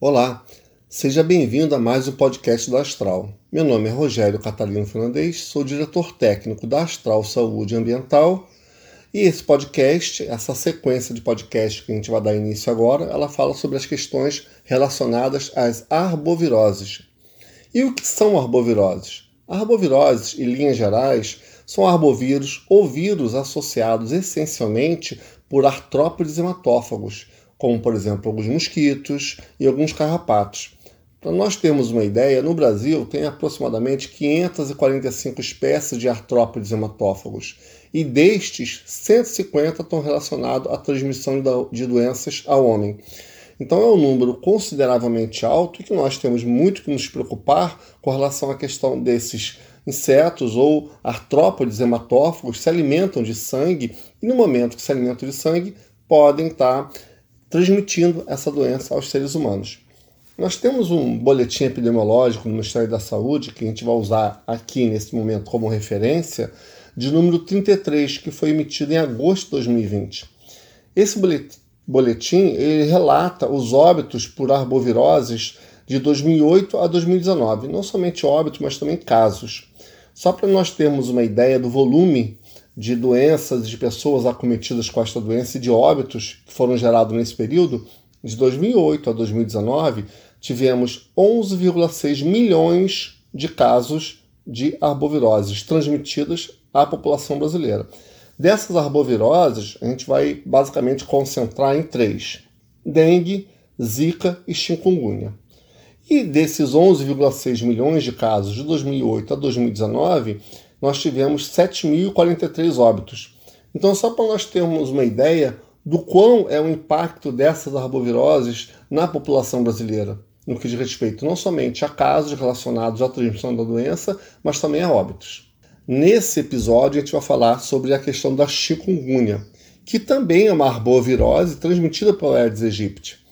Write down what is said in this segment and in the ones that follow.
Olá, seja bem-vindo a mais um podcast da Astral. Meu nome é Rogério Catalino Fernandes, sou diretor técnico da Astral Saúde Ambiental e esse podcast, essa sequência de podcast que a gente vai dar início agora, ela fala sobre as questões relacionadas às arboviroses. E o que são arboviroses? Arboviroses, em linhas gerais, são arbovírus ou vírus associados essencialmente por artrópodes hematófagos, como por exemplo alguns mosquitos e alguns carrapatos. Para nós termos uma ideia, no Brasil tem aproximadamente 545 espécies de artrópodes hematófagos e destes, 150 estão relacionados à transmissão de doenças ao homem. Então é um número consideravelmente alto e que nós temos muito que nos preocupar com relação à questão desses insetos ou artrópodes hematófagos se alimentam de sangue e no momento que se alimentam de sangue podem estar transmitindo essa doença aos seres humanos. Nós temos um boletim epidemiológico no Ministério da Saúde, que a gente vai usar aqui nesse momento como referência, de número 33, que foi emitido em agosto de 2020. Esse boletim ele relata os óbitos por arboviroses de 2008 a 2019, não somente óbitos, mas também casos. Só para nós termos uma ideia do volume de doenças de pessoas acometidas com esta doença e de óbitos que foram gerados nesse período, de 2008 a 2019, tivemos 11,6 milhões de casos de arboviroses transmitidas à população brasileira. Dessas arboviroses, a gente vai basicamente concentrar em três: dengue, zika e chikungunya. E desses 11,6 milhões de casos de 2008 a 2019, nós tivemos 7.043 óbitos. Então, só para nós termos uma ideia do quão é o impacto dessas arboviroses na população brasileira, no que diz respeito não somente a casos relacionados à transmissão da doença, mas também a óbitos. Nesse episódio, a gente vai falar sobre a questão da chikungunya, que também é uma arbovirose transmitida pelo Aedes aegypti.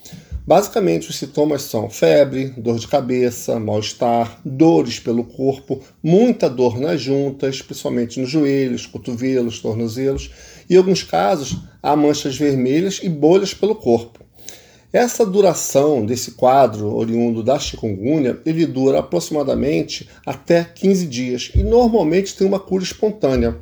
Basicamente, os sintomas são febre, dor de cabeça, mal-estar, dores pelo corpo, muita dor nas juntas, principalmente nos joelhos, cotovelos, tornozelos, e em alguns casos há manchas vermelhas e bolhas pelo corpo. Essa duração desse quadro oriundo da chikungunya, ele dura aproximadamente até 15 dias e normalmente tem uma cura espontânea.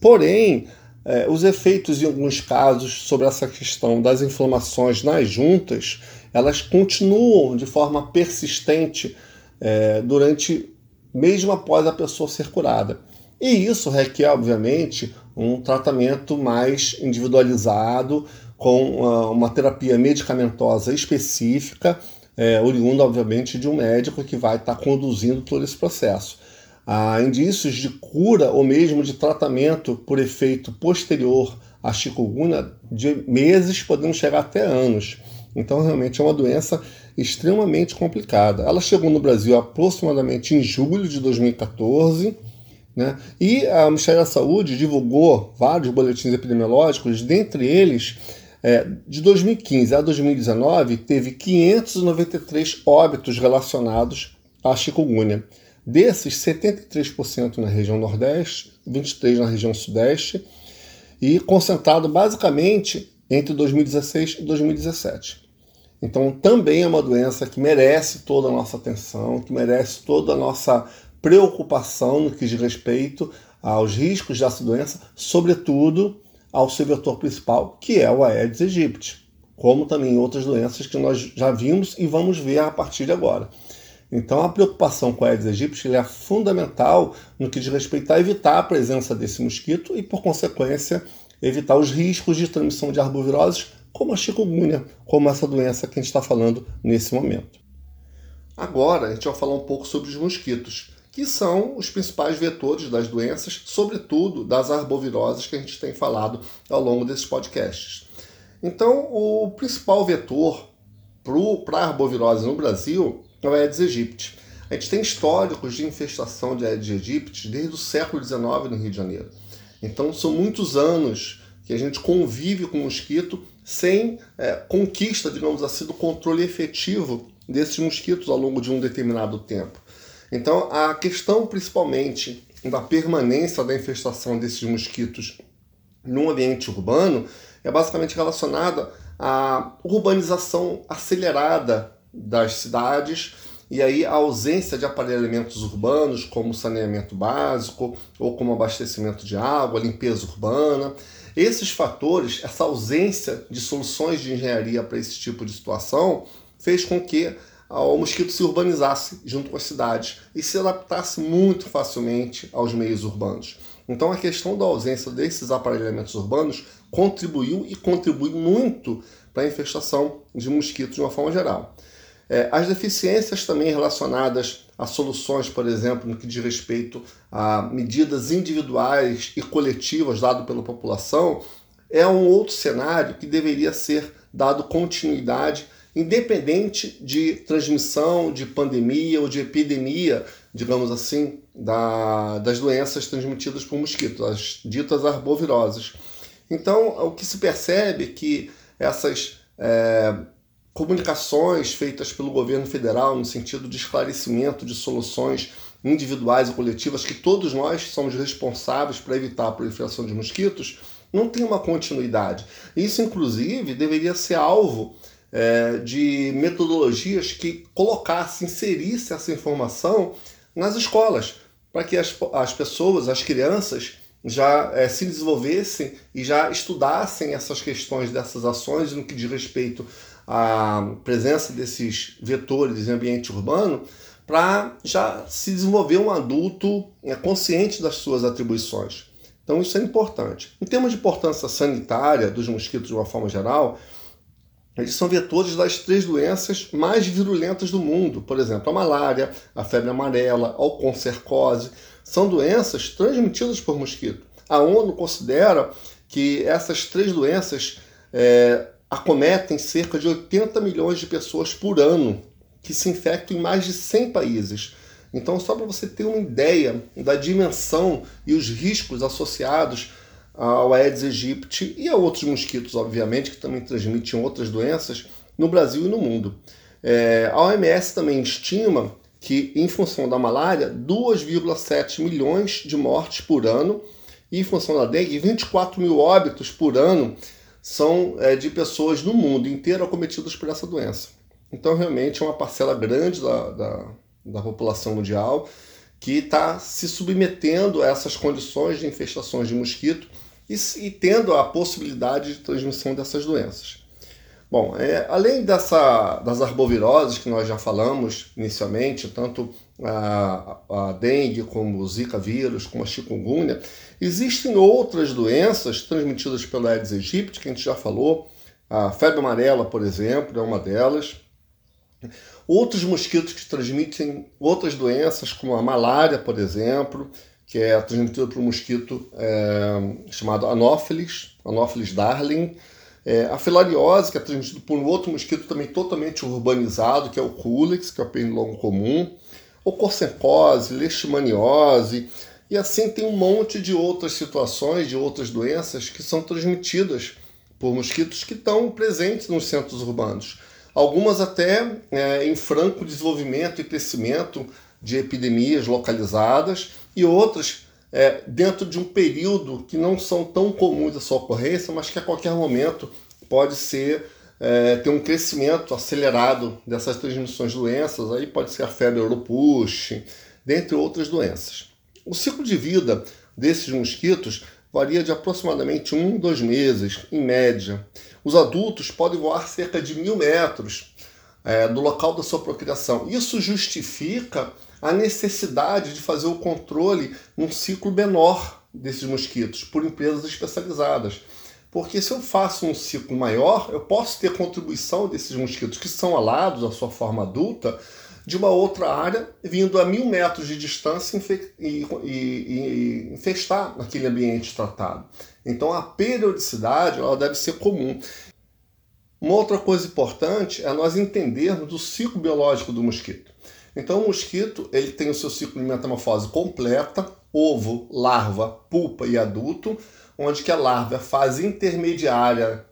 Porém, é, os efeitos, em alguns casos, sobre essa questão das inflamações nas juntas, elas continuam de forma persistente é, durante, mesmo após a pessoa ser curada. E isso requer, obviamente, um tratamento mais individualizado, com uma, uma terapia medicamentosa específica, é, oriunda, obviamente, de um médico que vai estar conduzindo todo esse processo há indícios de cura ou mesmo de tratamento por efeito posterior à chikungunya de meses, podendo chegar até anos. Então, realmente é uma doença extremamente complicada. Ela chegou no Brasil aproximadamente em julho de 2014. Né? E a Ministério da Saúde divulgou vários boletins epidemiológicos, dentre eles, é, de 2015 a 2019, teve 593 óbitos relacionados à chikungunya. Desses, 73% na região Nordeste, 23% na região Sudeste e concentrado basicamente entre 2016 e 2017. Então, também é uma doença que merece toda a nossa atenção, que merece toda a nossa preocupação no que diz respeito aos riscos dessa doença, sobretudo ao seu vetor principal, que é o Aedes aegypti, como também outras doenças que nós já vimos e vamos ver a partir de agora. Então, a preocupação com a Aedes aegypti é fundamental no que diz respeito a evitar a presença desse mosquito e, por consequência, evitar os riscos de transmissão de arboviroses, como a chikungunya, como essa doença que a gente está falando nesse momento. Agora, a gente vai falar um pouco sobre os mosquitos, que são os principais vetores das doenças, sobretudo das arboviroses que a gente tem falado ao longo desses podcasts. Então, o principal vetor para a arbovirose no Brasil é o Aedes aegypti. A gente tem históricos de infestação de Aedes aegypti desde o século XIX no Rio de Janeiro. Então são muitos anos que a gente convive com o mosquito sem é, conquista, digamos assim, do controle efetivo desses mosquitos ao longo de um determinado tempo. Então a questão principalmente da permanência da infestação desses mosquitos no ambiente urbano é basicamente relacionada à urbanização acelerada das cidades e aí a ausência de aparelhamentos urbanos, como saneamento básico ou como abastecimento de água, limpeza urbana. Esses fatores, essa ausência de soluções de engenharia para esse tipo de situação, fez com que o mosquito se urbanizasse junto com as cidades e se adaptasse muito facilmente aos meios urbanos. Então a questão da ausência desses aparelhamentos urbanos contribuiu e contribui muito para a infestação de mosquitos de uma forma geral. É, as deficiências também relacionadas a soluções, por exemplo, no que diz respeito a medidas individuais e coletivas dadas pela população, é um outro cenário que deveria ser dado continuidade, independente de transmissão, de pandemia ou de epidemia, digamos assim, da, das doenças transmitidas por mosquitos, as ditas arboviroses. Então, o que se percebe é que essas é, comunicações feitas pelo governo federal no sentido de esclarecimento de soluções individuais e coletivas que todos nós somos responsáveis para evitar a proliferação de mosquitos, não tem uma continuidade. Isso, inclusive, deveria ser alvo é, de metodologias que colocassem, inserissem essa informação nas escolas, para que as, as pessoas, as crianças, já é, se desenvolvessem e já estudassem essas questões dessas ações no que diz respeito à presença desses vetores em ambiente urbano, para já se desenvolver um adulto é, consciente das suas atribuições. Então isso é importante. Em termos de importância sanitária dos mosquitos de uma forma geral, eles são vetores das três doenças mais virulentas do mundo, por exemplo, a malária, a febre amarela, a oncocercose, são doenças transmitidas por mosquito. A ONU considera que essas três doenças é, acometem cerca de 80 milhões de pessoas por ano, que se infectam em mais de 100 países. Então, só para você ter uma ideia da dimensão e os riscos associados ao Aedes aegypti e a outros mosquitos, obviamente, que também transmitem outras doenças no Brasil e no mundo. É, a OMS também estima que, em função da malária, 2,7 milhões de mortes por ano, e em função da dengue, 24 mil óbitos por ano são é, de pessoas no mundo inteiro acometidas por essa doença. Então, realmente, é uma parcela grande da, da, da população mundial que está se submetendo a essas condições de infestações de mosquito e, e tendo a possibilidade de transmissão dessas doenças. Bom, é, além dessa, das arboviroses que nós já falamos inicialmente, tanto a, a dengue como o zika vírus, como a chikungunya, existem outras doenças transmitidas pelo Aedes aegypti, que a gente já falou, a febre amarela, por exemplo, é uma delas. Outros mosquitos que transmitem outras doenças, como a malária, por exemplo, que é transmitida por um mosquito é, chamado Anopheles, Anopheles darling. É, a filariose, que é transmitida por um outro mosquito também totalmente urbanizado, que é o Culex, que é o pernilongo comum. Ou corcencose, leishmaniose, e assim tem um monte de outras situações, de outras doenças que são transmitidas por mosquitos que estão presentes nos centros urbanos. Algumas até é, em franco desenvolvimento e crescimento de epidemias localizadas, e outras é, dentro de um período que não são tão comuns a sua ocorrência, mas que a qualquer momento pode ser é, ter um crescimento acelerado dessas transmissões de doenças, aí pode ser a febre europush, dentre outras doenças. O ciclo de vida desses mosquitos varia de aproximadamente um, dois meses, em média. Os adultos podem voar cerca de mil metros é, do local da sua procriação. Isso justifica a necessidade de fazer o controle num ciclo menor desses mosquitos por empresas especializadas. Porque se eu faço um ciclo maior, eu posso ter contribuição desses mosquitos que são alados, a sua forma adulta, de uma outra área, vindo a mil metros de distância e, e, infestar aquele ambiente tratado. Então a periodicidade ela deve ser comum. Uma outra coisa importante é nós entendermos o ciclo biológico do mosquito. Então o mosquito ele tem o seu ciclo de metamorfose completa, ovo, larva, pulpa e adulto, onde que a larva é a fase intermediária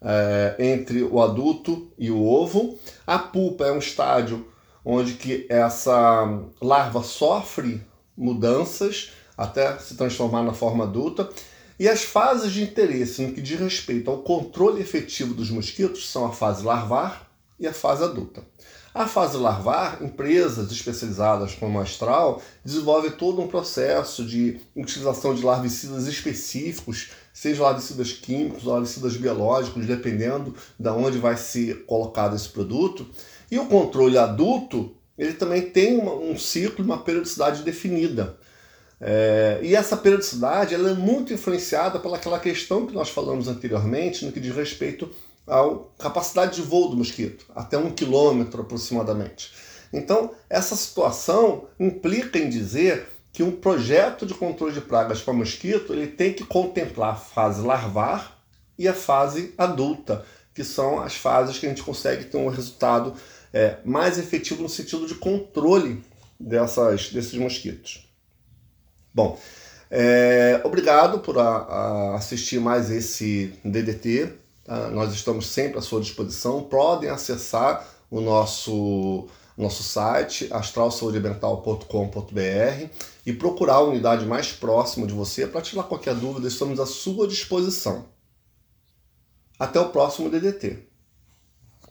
é, entre o adulto e o ovo. A pulpa é um estádio onde que essa larva sofre mudanças até se transformar na forma adulta. E as fases de interesse no que diz respeito ao controle efetivo dos mosquitos são a fase larvar e a fase adulta. A fase larvar, empresas especializadas como a Astral desenvolvem todo um processo de utilização de larvicidas específicos, seja larvicidas químicos ou larvicidas biológicos, dependendo de onde vai ser colocado esse produto. E o controle adulto, ele também tem um ciclo, uma periodicidade definida. É, e essa periodicidade ela é muito influenciada pelaquela questão que nós falamos anteriormente, no que diz respeito a capacidade de voo do mosquito, até um quilômetro aproximadamente. Então, essa situação implica em dizer que um projeto de controle de pragas para mosquito ele tem que contemplar a fase larvar e a fase adulta, que são as fases que a gente consegue ter um resultado é, mais efetivo no sentido de controle dessas, desses mosquitos. Bom, é, obrigado por a, a assistir mais esse DDT. Tá? Nós estamos sempre à sua disposição. Podem acessar o nosso, nosso site astralsaudemental.com.br e procurar a unidade mais próxima de você para tirar qualquer dúvida. Estamos à sua disposição. Até o próximo DDT.